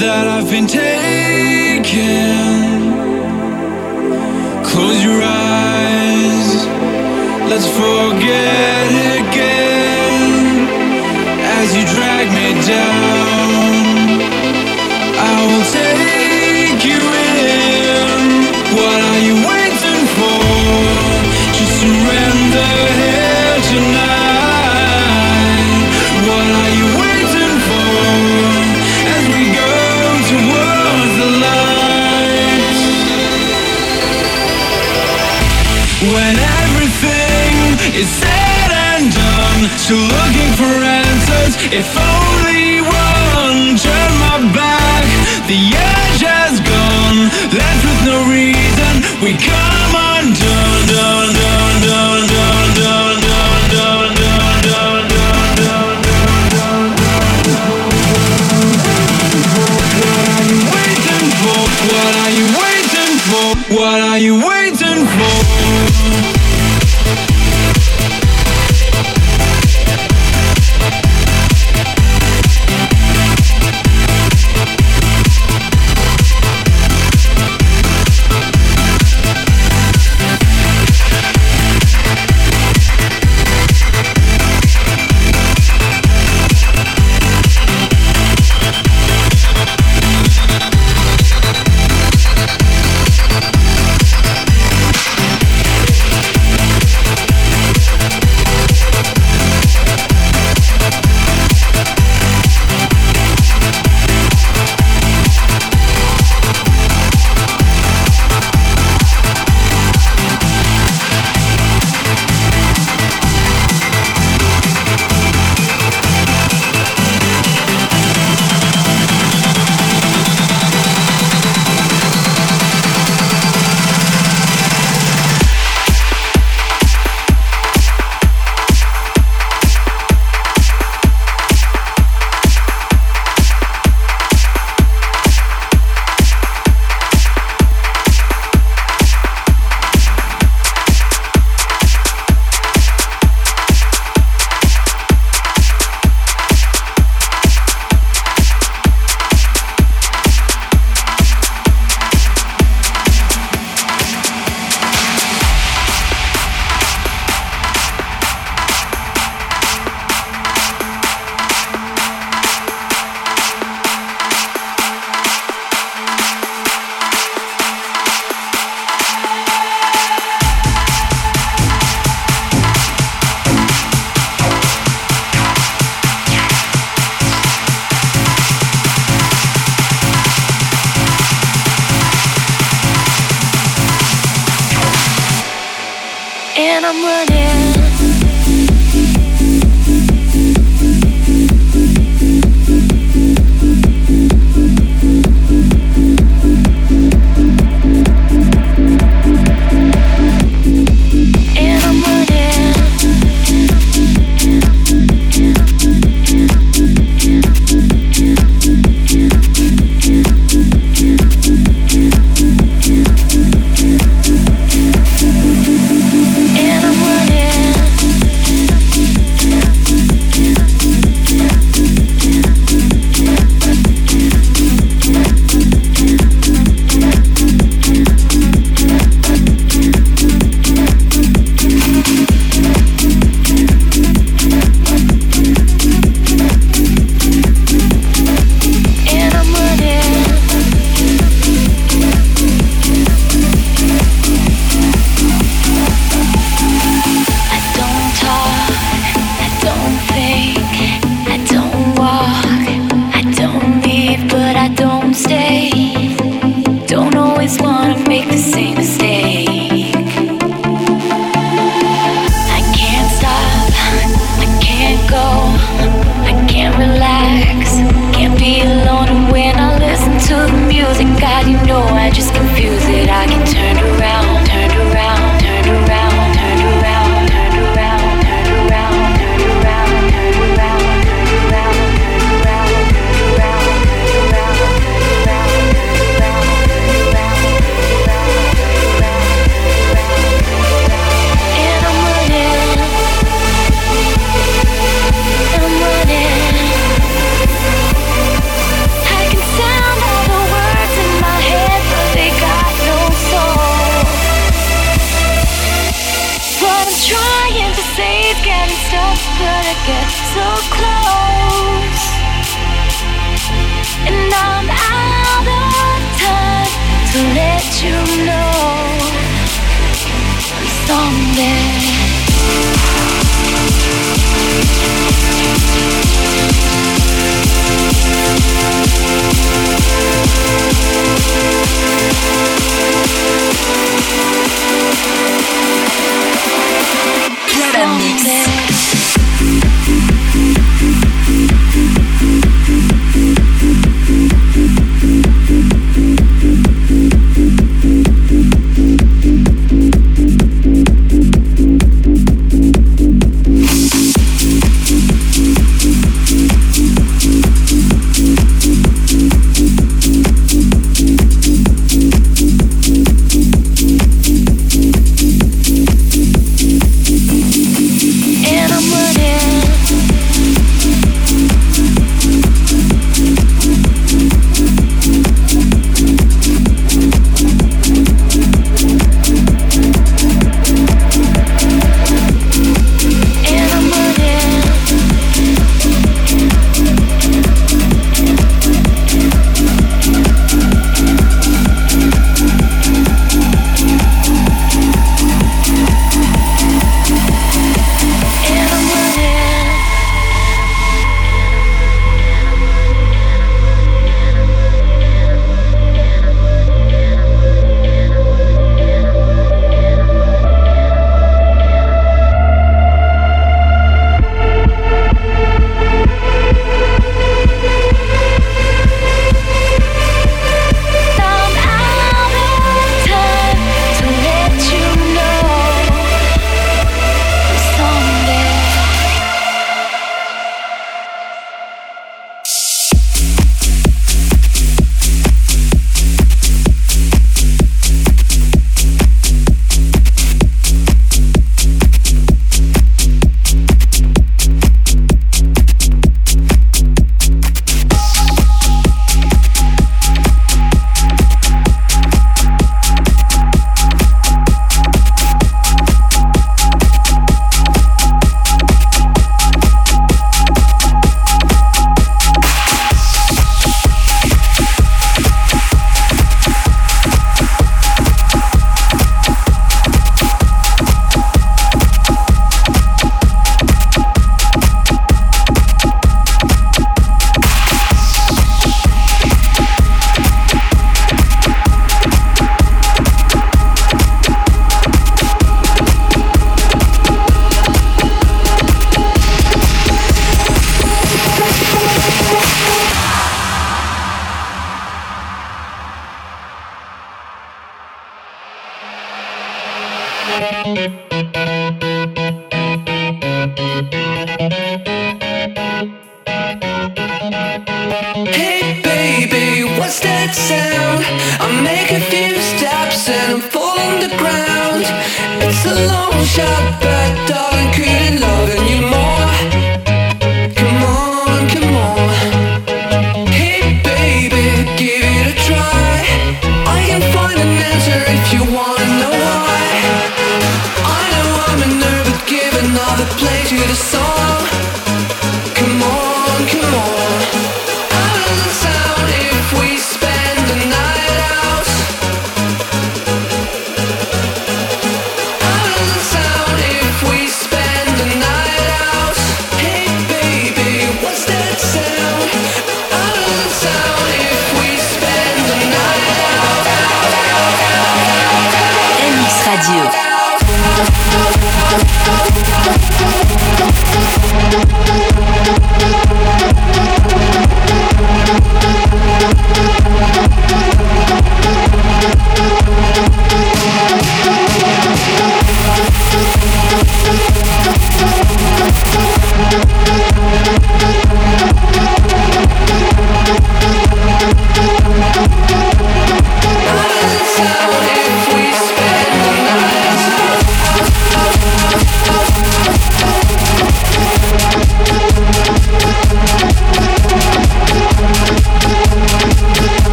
Have been taken. Close your eyes, let's forget again. As you drag me down, is said and done, still looking for answers. If only one turn my back, the edge has gone, left with no reason. We come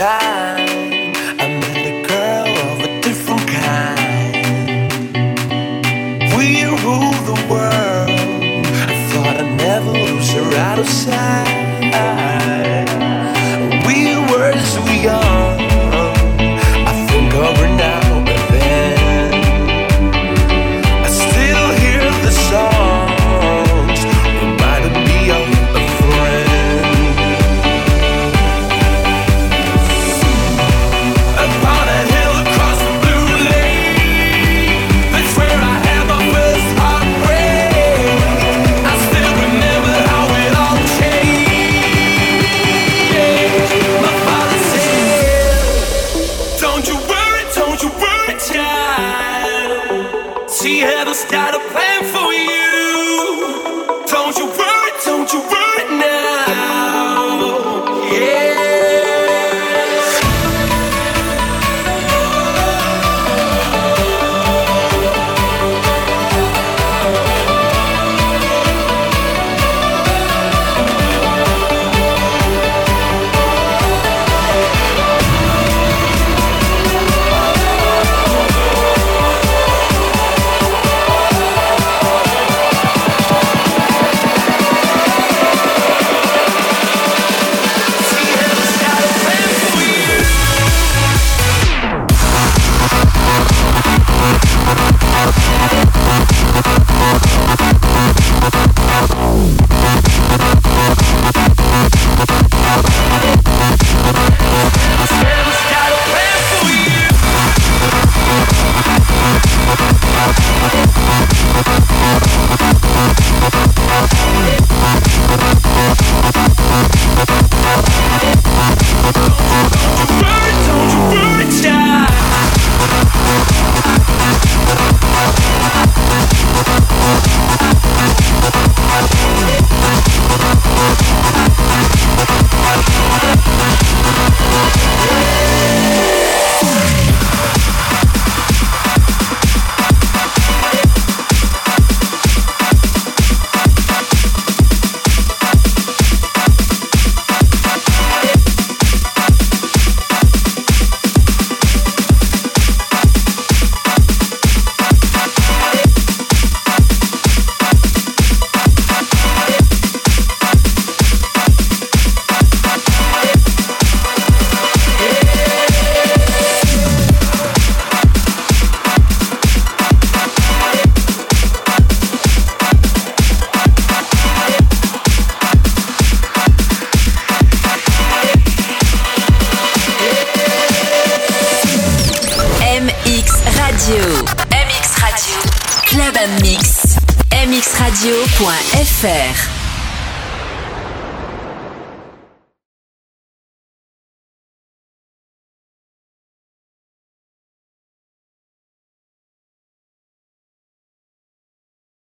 a